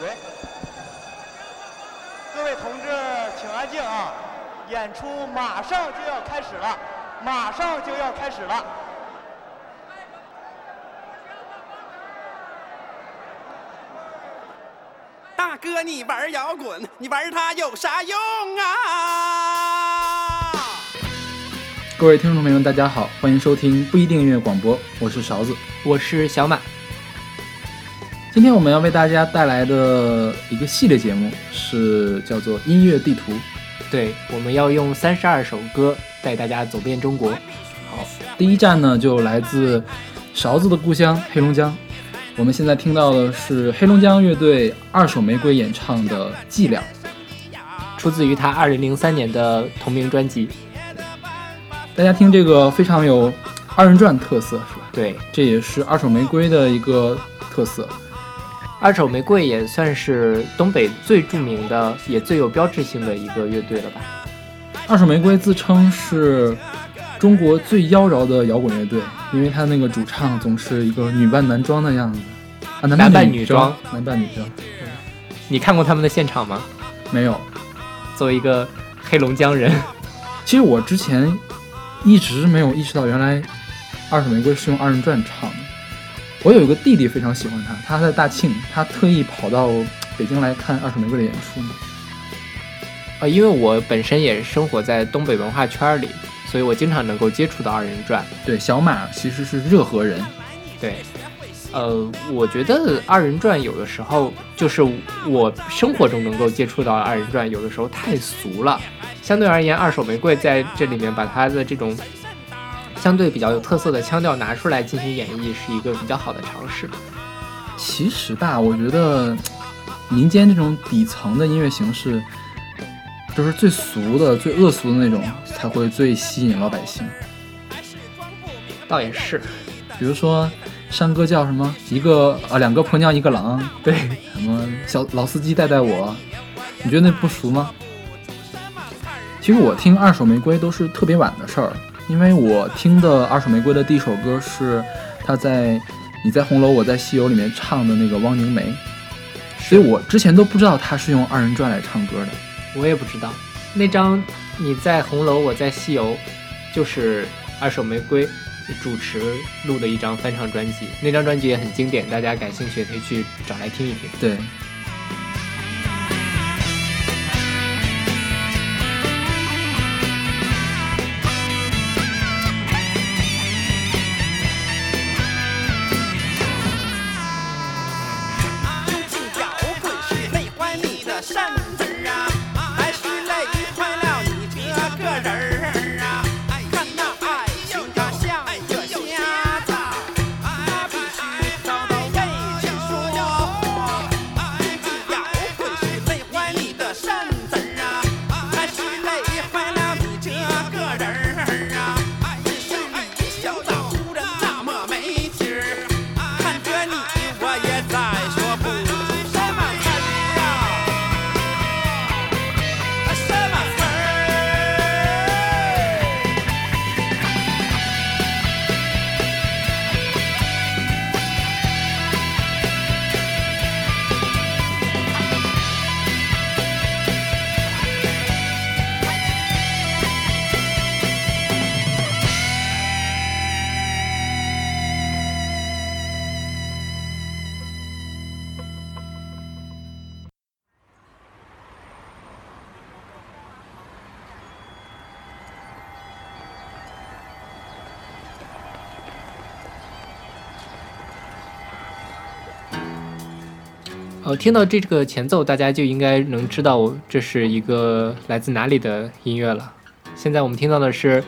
喂，各位同志，请安静啊！演出马上就要开始了，马上就要开始了。大哥，你玩摇滚，你玩它有啥用啊？各位听众朋友们，大家好，欢迎收听不一定音乐广播，我是勺子。我是小马，今天我们要为大家带来的一个系列节目是叫做音乐地图。对，我们要用三十二首歌带大家走遍中国。好，第一站呢就来自勺子的故乡黑龙江。我们现在听到的是黑龙江乐队二手玫瑰演唱的《伎俩》，出自于他二零零三年的同名专辑。大家听这个非常有二人转特色，是吧？对，这也是二手玫瑰的一个特色。二手玫瑰也算是东北最著名的，也最有标志性的一个乐队了吧？二手玫瑰自称是中国最妖娆的摇滚乐队，因为他那个主唱总是一个女扮男装的样子啊，男男扮女女装，男扮女装。你看过他们的现场吗？没有，作为一个黑龙江人，其实我之前一直没有意识到，原来二手玫瑰是用二人转唱的。我有一个弟弟非常喜欢他，他在大庆，他特意跑到北京来看二手玫瑰的演出呢。啊，因为我本身也生活在东北文化圈里，所以我经常能够接触到二人转。对，小马其实是热河人，对，呃，我觉得二人转有的时候就是我生活中能够接触到的二人转，有的时候太俗了。相对而言，二手玫瑰在这里面把它的这种相对比较有特色的腔调拿出来进行演绎，是一个比较好的尝试。其实吧，我觉得民间这种底层的音乐形式，就是最俗的、最恶俗的那种，才会最吸引老百姓。倒也是，比如说山歌叫什么？一个啊，两个婆娘一个郎，对，什么小老司机带带我，你觉得那不俗吗？其实我听二手玫瑰都是特别晚的事儿，因为我听的二手玫瑰的第一首歌是他在《你在红楼我在西游》里面唱的那个汪凝梅，所以我之前都不知道他是用二人转来唱歌的。我也不知道那张你在红楼我在西游，就是二手玫瑰主持录的一张翻唱专辑，那张专辑也很经典，大家感兴趣也可以去找来听一听。对，呃，听到这个前奏，大家就应该能知道这是一个来自哪里的音乐了。现在我们听到的是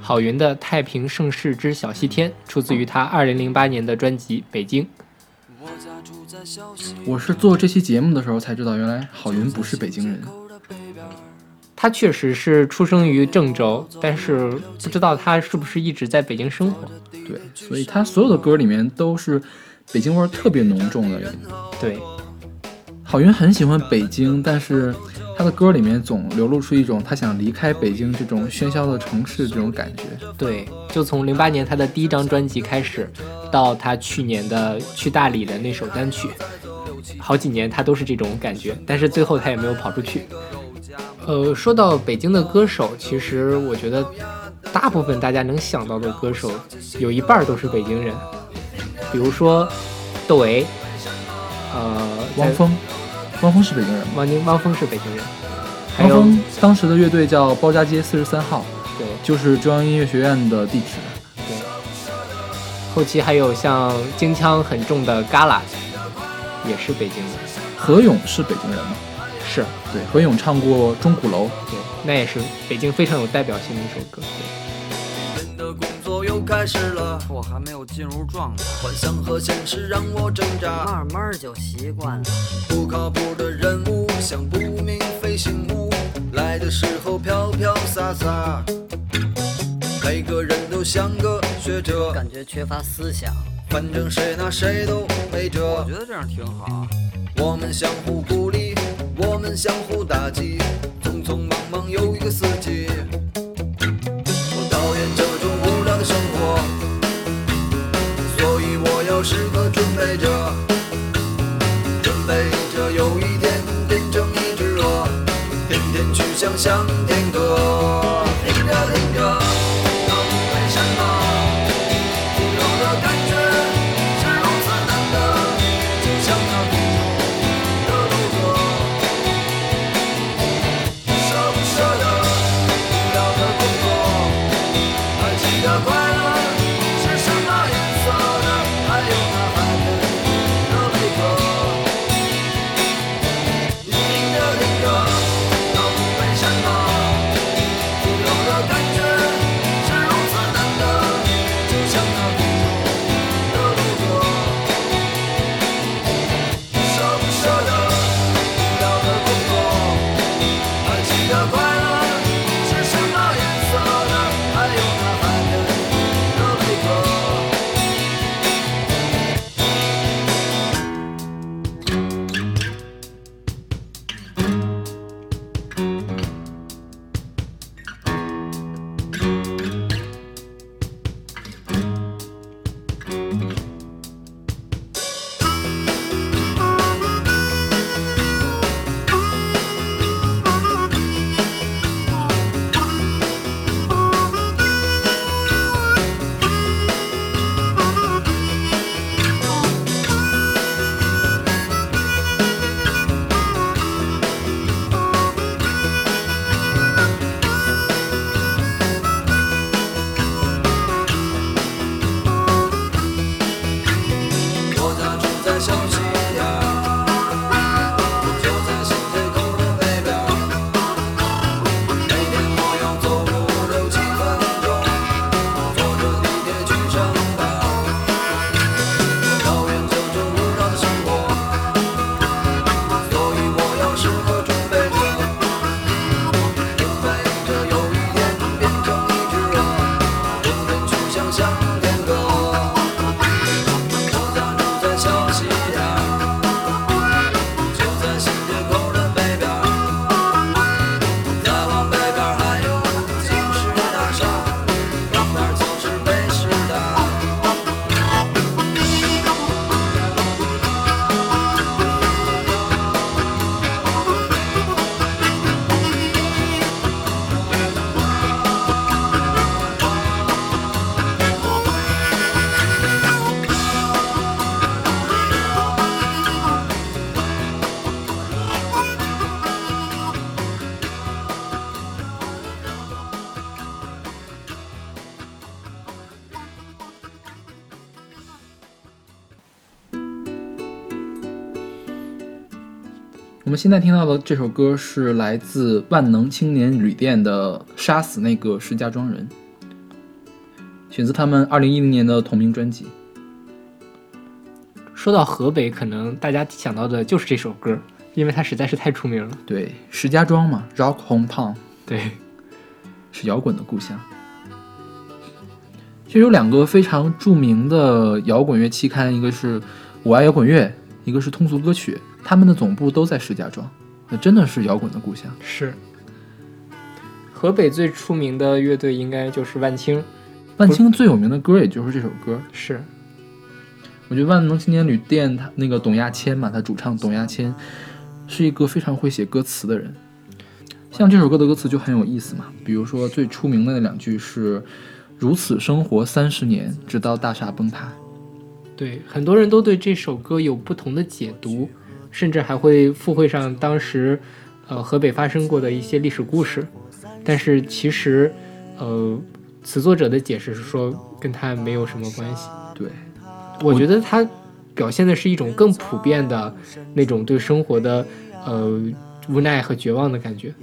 郝云的《太平盛世之小西天》，出自于他2008年的专辑《北京》。我是做这期节目的时候才知道，原来郝云不是北京人。他确实是出生于郑州，但是不知道他是不是一直在北京生活。对，所以他所有的歌里面都是北京味儿特别浓重的。对，郝云很喜欢北京，但是他的歌里面总流露出一种他想离开北京这种喧嚣的城市这种感觉。对，就从零八年他的第一张专辑开始，到他去年的去大理的那首单曲，好几年他都是这种感觉，但是最后他也没有跑出去。呃，说到北京的歌手，其实我觉得大部分大家能想到的歌手，有一半都是北京人，比如说窦唯，呃，汪峰，汪峰是北京人吗？汪宁汪峰是北京人，汪峰当时的乐队叫包家街四十三号，对就是中央音乐学院的地址。对，后期还有像京腔很重的 Gala，，也是北京人，何勇是北京人吗？是对，何勇唱过《钟鼓楼》。对，那也是北京非常有代表性的一首歌。对。人的工作又开始了，我还没有进入状态，幻想和现实让我挣扎。慢慢就习惯了。不靠谱的人物像不明飞行物，来的时候飘飘洒洒。每个人都像个学者，感觉缺乏思想，反正谁拿谁都没辙我。觉得这样挺好。我们相互鼓励，我们相互打击，匆匆忙忙又一个四季。时刻准备着，准备着有一现在听到的这首歌是来自万能青年旅店的《杀死那个石家庄人》，选自他们二零一零年的同名专辑。说到河北，可能大家想到的就是这首歌，因为它实在是太出名了。对，石家庄嘛，Rock Hometown 对，是摇滚的故乡。其实有两个非常著名的摇滚乐期刊，一个是《我爱摇滚乐》，一个是通俗歌曲，他们的总部都在石家庄，那真的是摇滚的故乡。是。河北最出名的乐队应该就是万青，万青最有名的歌也就是这首歌。是我觉得万能青年旅店他那个董亚千嘛，他主唱董亚千是一个非常会写歌词的人。像这首歌的歌词就很有意思嘛，比如说最出名的那两句是“如此生活三十年，直到大厦崩塌”。对，很多人都对这首歌有不同的解读，甚至还会附会上当时，呃，河北发生过的一些历史故事。但是其实，呃，词作者的解释是说跟他没有什么关系。对，我觉得他表现的是一种更普遍的那种对生活的呃无奈和绝望的感觉。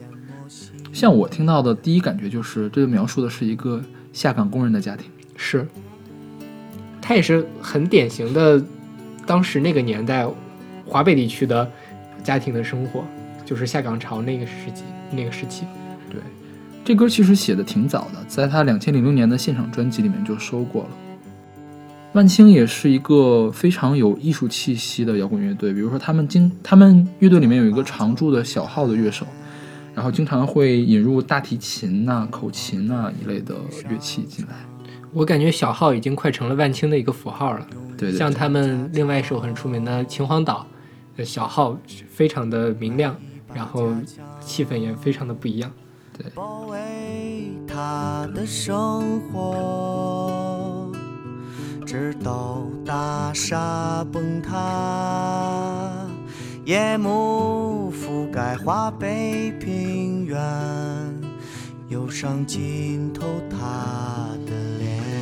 像我听到的第一感觉就是，这描述的是一个下岗工人的家庭。是，他也是很典型的当时那个年代华北地区的家庭的生活，就是下岗潮那个时期那个时期。对，这歌其实写的挺早的，在他两千零六年的现场专辑里面就收过了。万青也是一个非常有艺术气息的摇滚乐队，比如说他们经他们乐队里面有一个常驻的小号的乐手，然后经常会引入大提琴呐、口琴呐一类的乐器进来。我感觉小号已经快成了万青的一个符号了。对对对像他们另外一首很出名的《秦皇岛》，呃，小号非常的明亮，然后气氛也非常的不一样。对包围他的生活，直到大厦崩塌，夜幕覆盖华北平原，忧伤浸透他的脸。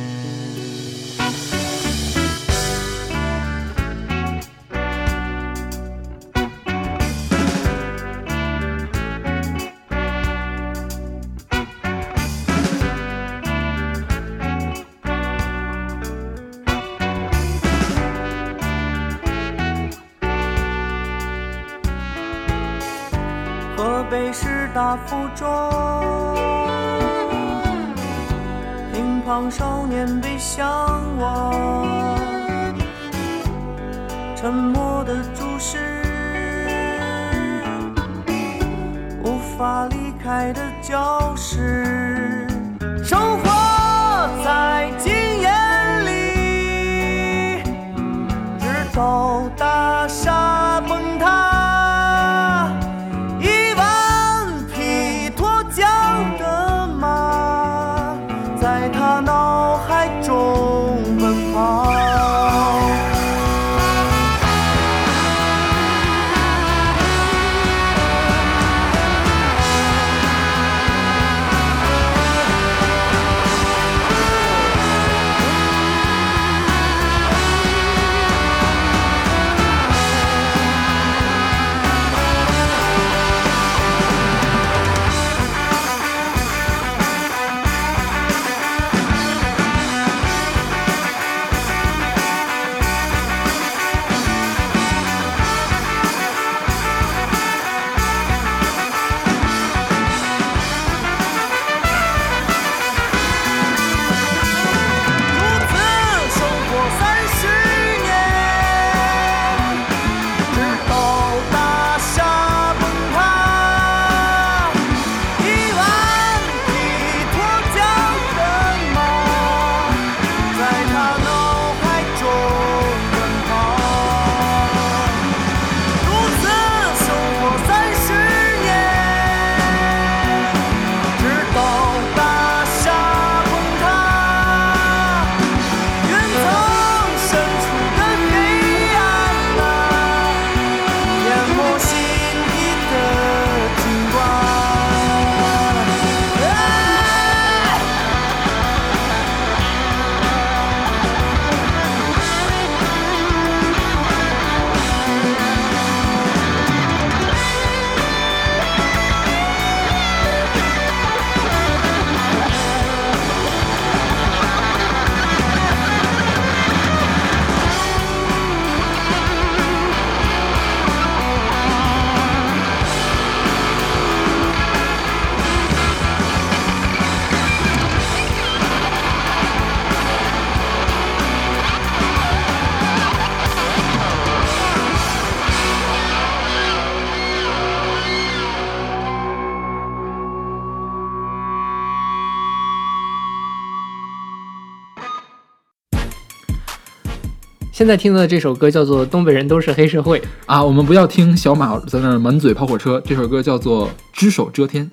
现在听到的这首歌叫做《东北人都是黑社会》。啊，我们不要听小马在那儿满嘴跑火车，这首歌叫做《只手遮天》。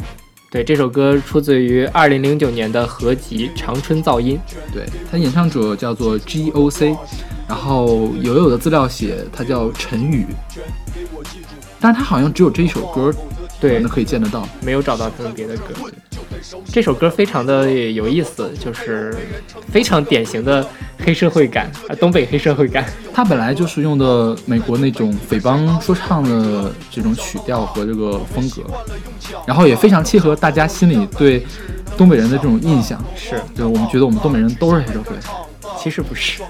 对，这首歌出自于二零零九年的合集《长春噪音》。对，他演唱者叫做 G.O.C，然后友友的资料写他叫陈宇，但是他好像只有这一首歌，对那可以见得到。没有找到他们别的歌。这首歌非常的有意思，就是非常典型的黑社会感啊，东北黑社会感。它本来就是用的美国那种匪帮说唱的这种曲调和这个风格，然后也非常契合大家心里对东北人的这种印象，是，对我们觉得我们东北人都是黑社会。其实不是。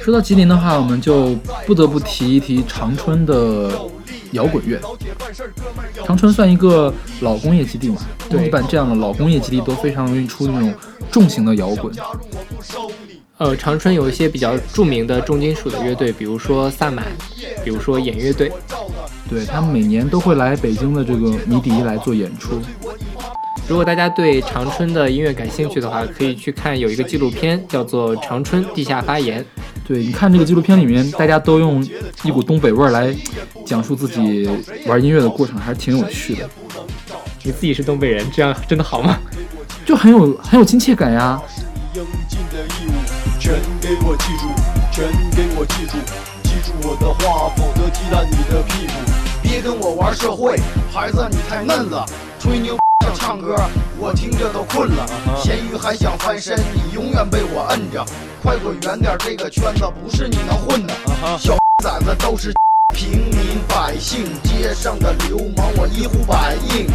说到吉林的话，我们就不得不提一提长春的摇滚乐。长春算一个老工业基地嘛，对一般这样的老工业基地都非常容易出那种重型的摇滚。呃，长春有一些比较著名的重金属的乐队，比如说萨满，比如说演乐队。对他们每年都会来北京的这个迷笛来做演出。如果大家对长春的音乐感兴趣的话，可以去看有一个纪录片，叫做《长春地下发言》。对，你看这个纪录片里面，大家都用一股东北味儿来讲述自己玩音乐的过程，还是挺有趣的，你自己是东北人，这样真的好吗？就很有很有亲切感呀。应尽的义务，全给我记住，全给我记住，记住我的话，否则踢烂你的屁股。别跟我玩社会，孩子你太嫩了，吹牛想唱歌，我听着都困了。咸鱼还想翻身，你永远被我摁着。快滚远点，这个圈子不是你能混的。小崽子都是平民百姓，街上的流氓我一呼百应。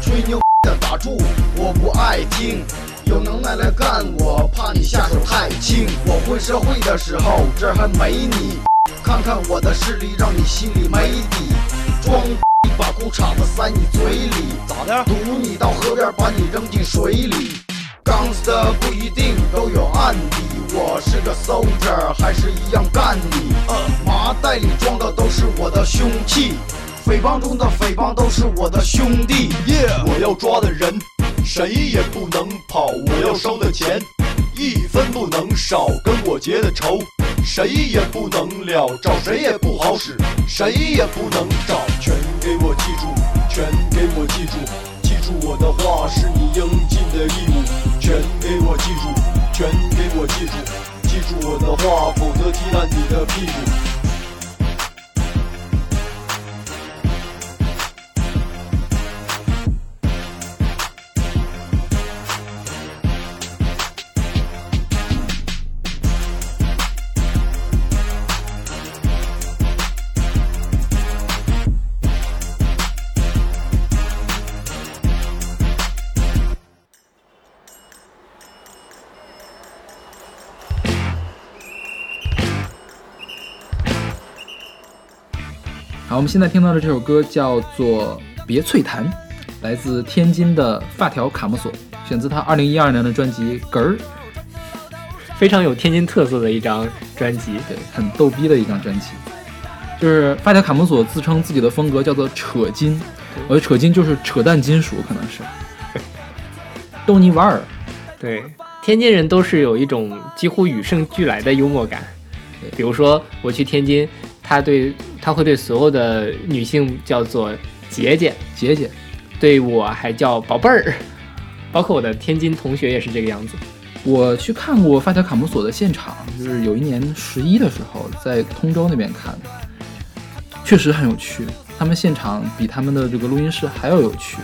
吹牛的打住，我不爱听。有能耐来干我，怕你下手太轻。我混社会的时候，这还没你。看看我的势力，让你心里没底。装逼把裤衩子塞你嘴里，咋的？堵你到河边，把你扔进水里。gangster 不一定都有案底，我是个 soldier，还是一样干你。呃麻袋里装的都是我的凶器，匪帮中的匪帮都是我的兄弟。耶我要抓的人，谁也不能跑；我要收的钱，一分不能少。跟我结的仇，谁也不能了，找谁也不好使，谁也不能找。全给我记住，全给我记住，记住我的话是你应尽的义务。全给我记住，全给我记住，记住我的话，否则踢烂你的屁股。好，我们现在听到的这首歌叫做《别脆弹》，来自天津的发条卡姆索，选自他2012年的专辑《哏儿》，非常有天津特色的一张专辑。对，很逗逼的一张专辑。就是发条卡姆索自称自己的风格叫做扯金，我觉得扯金就是扯淡金属，可能是 逗你玩儿。对，天津人都是有一种几乎与生俱来的幽默感。比如说我去天津，他对他会对所有的女性叫做姐姐，姐姐，对我还叫宝贝儿，包括我的天津同学也是这个样子。我去看过发条卡姆索的现场，就是有一年十一的时候在通州那边看的，确实很有趣。他们现场比他们的这个录音室还要有趣。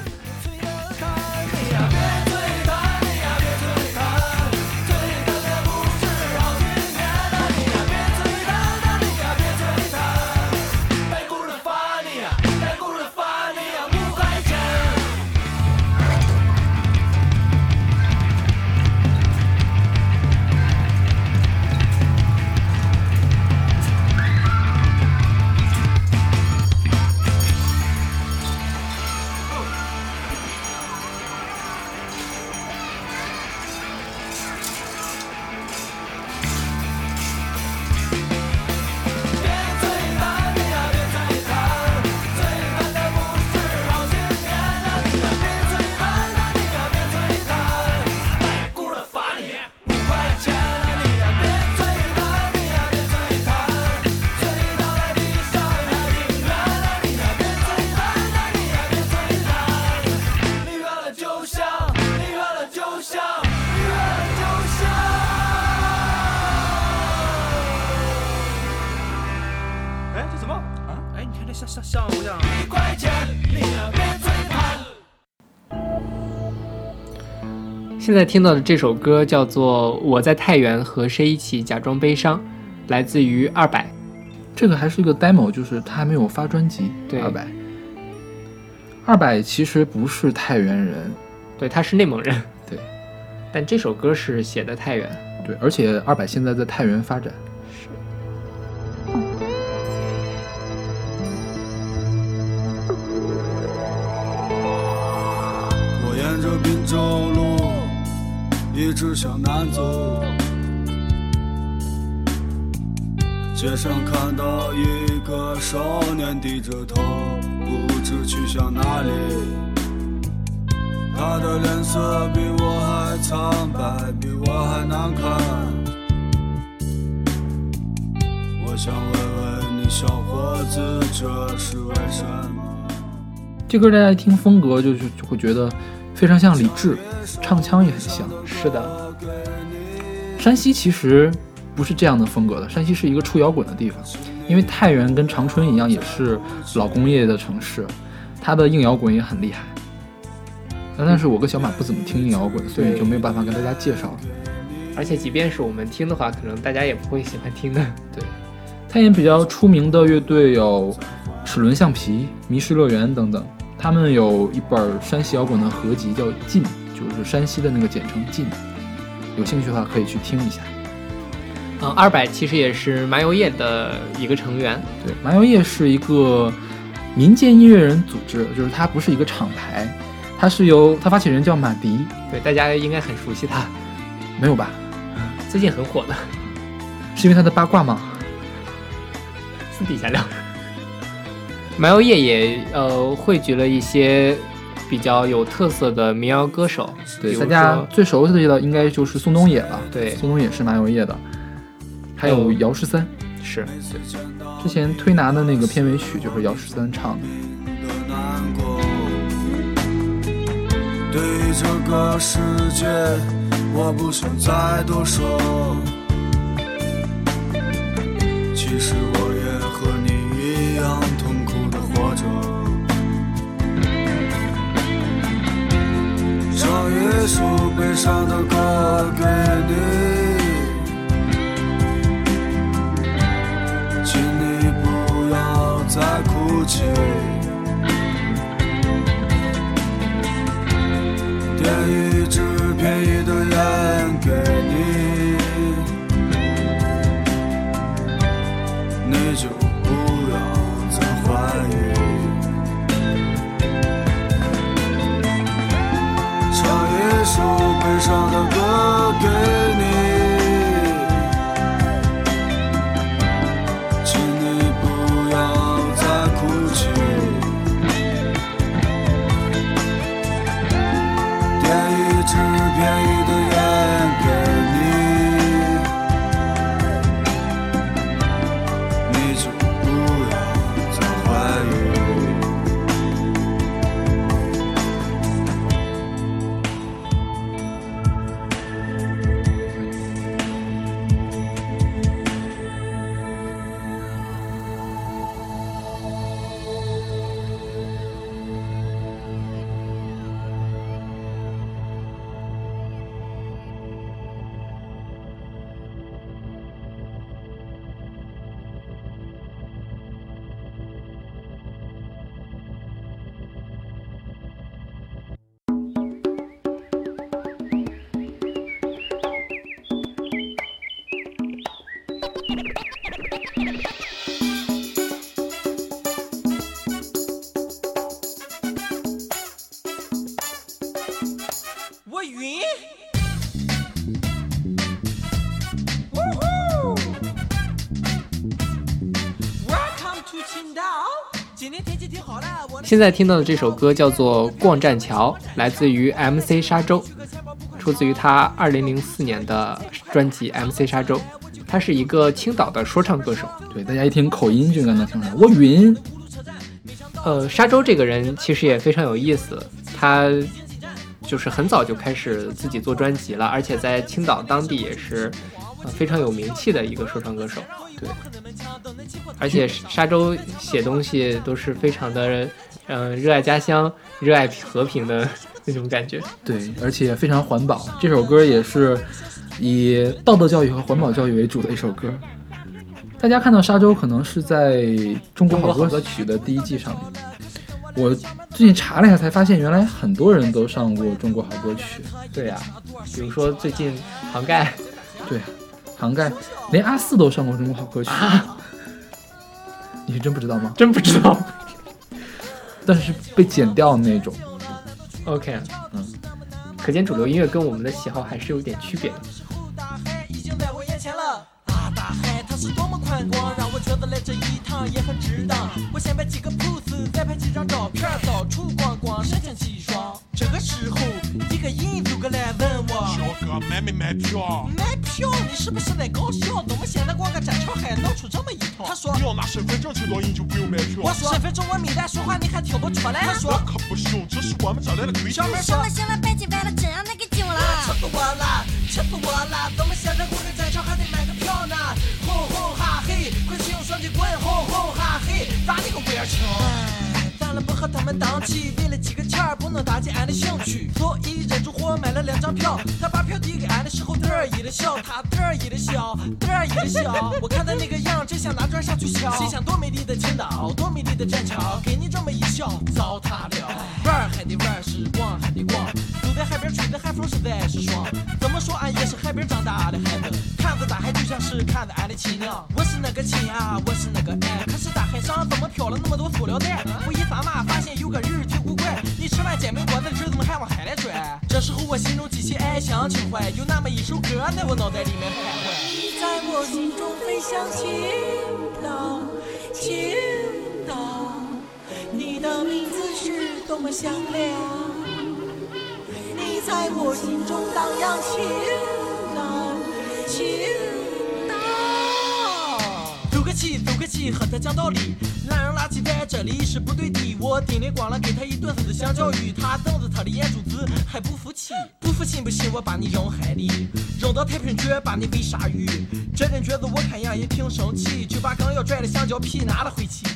像笑我。一块钱，你可别最。现在听到的这首歌叫做《我在太原和谁一起假装悲伤》，来自于二百。这个还是一个 demo，就是他还没有发专辑。对，二百。二百其实不是太原人，对，他是内蒙人。对，但这首歌是写的太原。对，而且二百现在在太原发展。州路一直向南走，街上看到一个少年低着头，不知去向哪里。他的脸色比我还苍白，比我还难看。我想问问你，小伙子，这是为什么？这歌大家一听风格就是就会觉得非常像李志，唱腔也很像。是的，山西其实不是这样的风格的，山西是一个出摇滚的地方，因为太原跟长春一样，也是老工业的城市，它的硬摇滚也很厉害。但是我跟小马不怎么听硬摇滚，所以就没有办法跟大家介绍了。而且即便是我们听的话，可能大家也不会喜欢听的。对，太原比较出名的乐队有齿轮橡皮、迷失乐园等等。他们有一本山西摇滚的合集，叫《晋》，就是山西的那个简称“晋”。有兴趣的话可以去听一下。嗯，二百其实也是麻油叶的一个成员。对，麻油叶是一个民间音乐人组织，就是它不是一个厂牌，它是由它发起人叫马迪，对，大家应该很熟悉他，没有吧？最近很火的，是因为他的八卦吗？私底下聊。麻油叶也呃汇聚了一些比较有特色的民谣歌手，对，大家最熟悉的应该就是宋冬野了。对宋冬野是麻油叶的，还有姚十三，是之前推拿的那个片尾曲就是姚十三唱的。对于这个世界，我不想再多说。其实我唱一首悲伤的歌给你，请你不要再哭泣。我晕。Welcome to 青岛，今天天气挺好的。我现在听到的这首歌叫做《逛栈桥》，来自于 MC 沙洲，出自于他2004年的专辑《MC 沙洲》。他是一个青岛的说唱歌手。对，大家一听口音就应该能听出来，我晕。呃，沙洲这个人其实也非常有意思，他就是很早就开始自己做专辑了，而且在青岛当地也是呃非常有名气的一个说唱歌手。对，而且沙洲写东西都是非常的，嗯、热爱家乡、热爱和平的那种感觉。对，而且非常环保。这首歌也是以道德教育和环保教育为主的一首歌。大家看到沙洲可能是在《中国好歌曲》的第一季上面。我最近查了一下，才发现原来很多人都上过《中国好歌曲》。对呀、比如说最近杭 盖，对，杭盖连阿四都上过《中国好歌曲》你是真不知道吗？真不知道。但是是被剪掉的那种。OK，嗯，可见主流音乐跟我们的喜好还是有点区别的。是多么宽广，让我觉得来这一趟也很值当。我先摆几个 pose，再拍几张照片，到处逛逛，神清气爽。这个时候，一个印度哥来问我，小哥买没买票？买票你是不是来搞笑？怎么现在逛个展桥还闹出这么一套？他说你，要拿身份证去导引就不用买票。我说身份证我没带，说话你还听不出来？他说那，可不行，这是我们这来的规矩小。妹行说了。行了，别急歪了，真让他给惊了。气死我了，气死我了！怎么现在哈嘿，打你个威尔清！咱了不和他们当起，为了几个钱儿不能打击俺的兴趣，所以忍住火买了两张票。他把票递给俺的时候，得意的笑，他得意的笑，得意的笑。我看他那个样，真想拿砖上去敲。心想多美丽的青岛，多美丽的栈桥，给你这么一笑，糟蹋了。玩儿还得玩儿，是逛还得逛，在海边吹的海风实在是爽。怎么说俺也是海边长大的孩子，看着大海就像是看着俺的亲娘。我是那个亲啊，我是那个爱，可是大海上怎么飘了那么多塑料袋？我一翻码发现有个人挺古怪，你吃完煎饼果子的汁儿怎么还往海里拽？这时候我心中激起爱乡情怀，有那么一首歌在我脑袋里面徘徊。你在我心中飞翔青岛，青岛，你的名字是多么响亮。在我心中荡漾，青岛，青岛。走个气，走个气，和他讲道理。懒人垃圾在这里是不对的，我叮铃咣啷给他一顿子香蕉鱼，他瞪着他的眼珠子还不服气，不服信不信我把你扔海里，扔到太平圈把你喂鲨鱼。这人觉得我看样也挺生气，就把刚要拽的香蕉皮拿了回去。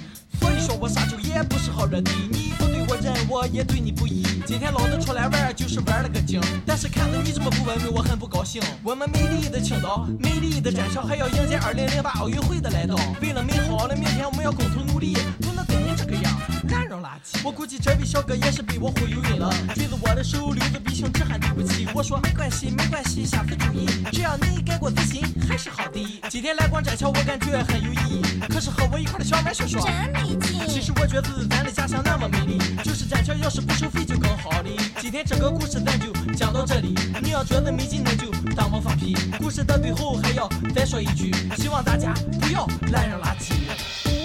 所以说我啥酒也不是好惹的，你不对我忍，我也对你不义。今天老子出来玩就是玩了个精，但是看到你这么不文明，我很不高兴。我们美丽的青岛，美丽的战场，还要迎接2008奥运会的来到。为了美好的明天，我们要共同努力，不能跟你这个样烂扔垃圾。我估计这位小哥也是被我忽悠晕了，追着我的手，流着鼻涕，只喊对不起。我说没关系，没关系，下次注意，只要你改过自新，还是好的。今天来逛栈桥，我感觉很有意义。可是和我一块的小麦说说。真没劲。其实我觉得咱的家乡那么美丽，就是栈桥要是不收费就更好了。今天这个故事咱就讲到这里，你要觉得没劲那就当我放屁。故事的最后还要再说一句，希望大家不要乱扔垃圾。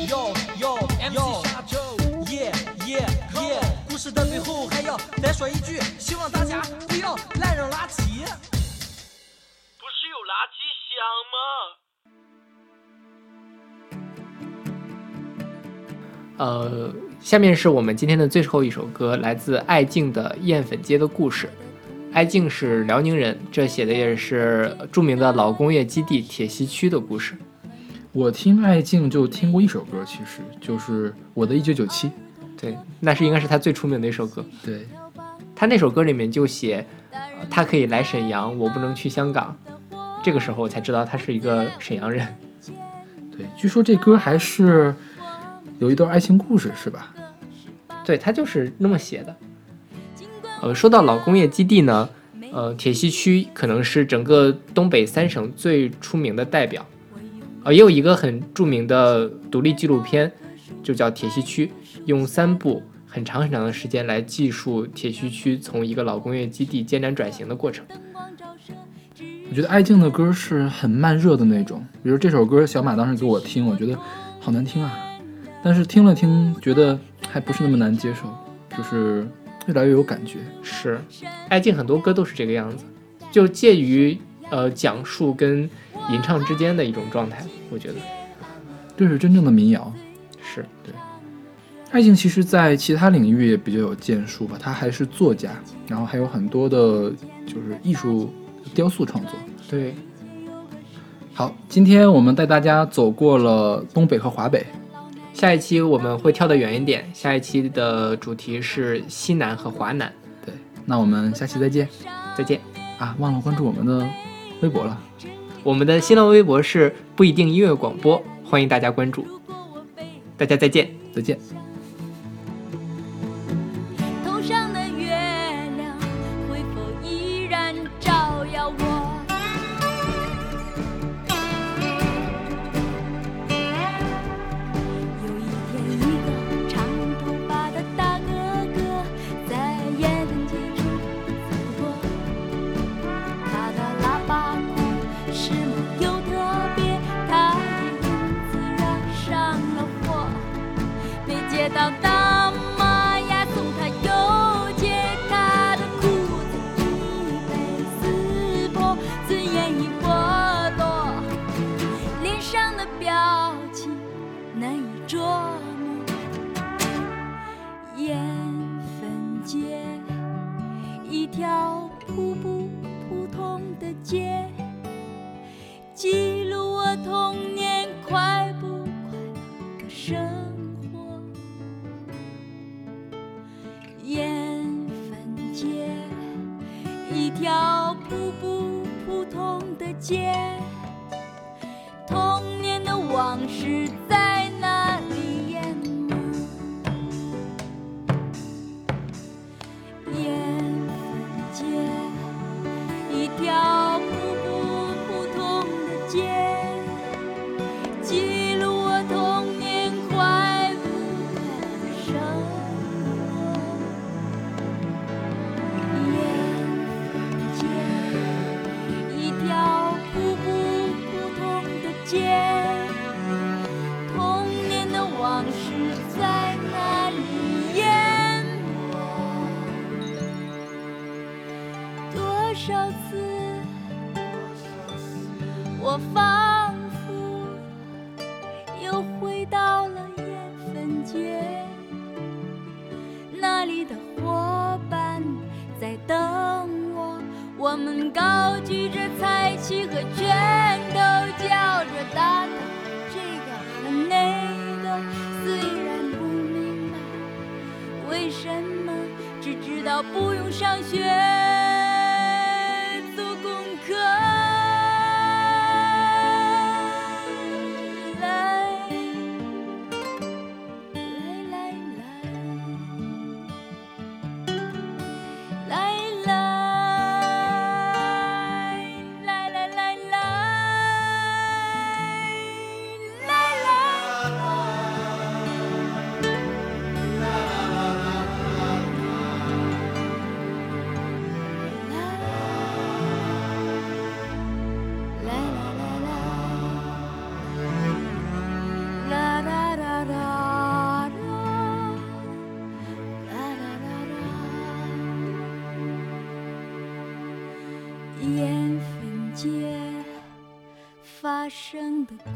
哟哟哟耶耶耶！故事的最后还要再说一句，希望大家不要乱扔垃圾。不是有垃圾箱吗？呃，下面是我们今天的最后一首歌，来自艾静的《燕粉街的故事》。艾静是辽宁人，这写的也是著名的老工业基地铁西区的故事。我听艾静就听过一首歌，其实就是《我的一九九七》。对，那是应该是他最出名的一首歌。对，他那首歌里面就写，呃他可以来沈阳，我不能去香港。这个时候我才知道他是一个沈阳人。对，据说这歌还是有一段爱情故事，是吧？对他就是那么写的。呃，说到老工业基地呢，呃，铁西区可能是整个东北三省最出名的代表。呃，也有一个很著名的独立纪录片，就叫《铁西区》，用三部很长很长的时间来记述铁西区从一个老工业基地艰难转型的过程。我觉得艾静的歌是很慢热的那种，比如这首歌，小马当时给我听，我觉得好难听啊，但是听了听，觉得还不是那么难接受，就是越来越有感觉。是，艾静很多歌都是这个样子，就介于呃讲述跟吟唱之间的一种状态，我觉得这是真正的民谣。是对爱情，其实在其他领域也比较有建树吧？他还是作家，然后还有很多的就是艺术雕塑创作。对，好，今天我们带大家走过了东北和华北。下一期我们会跳得远一点，下一期的主题是西南和华南。对，那我们下期再见，再见啊！忘了关注我们的微博了，我们的新浪微博是不一定音乐广播，欢迎大家关注。大家再见。再见。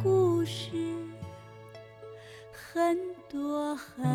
故事很多很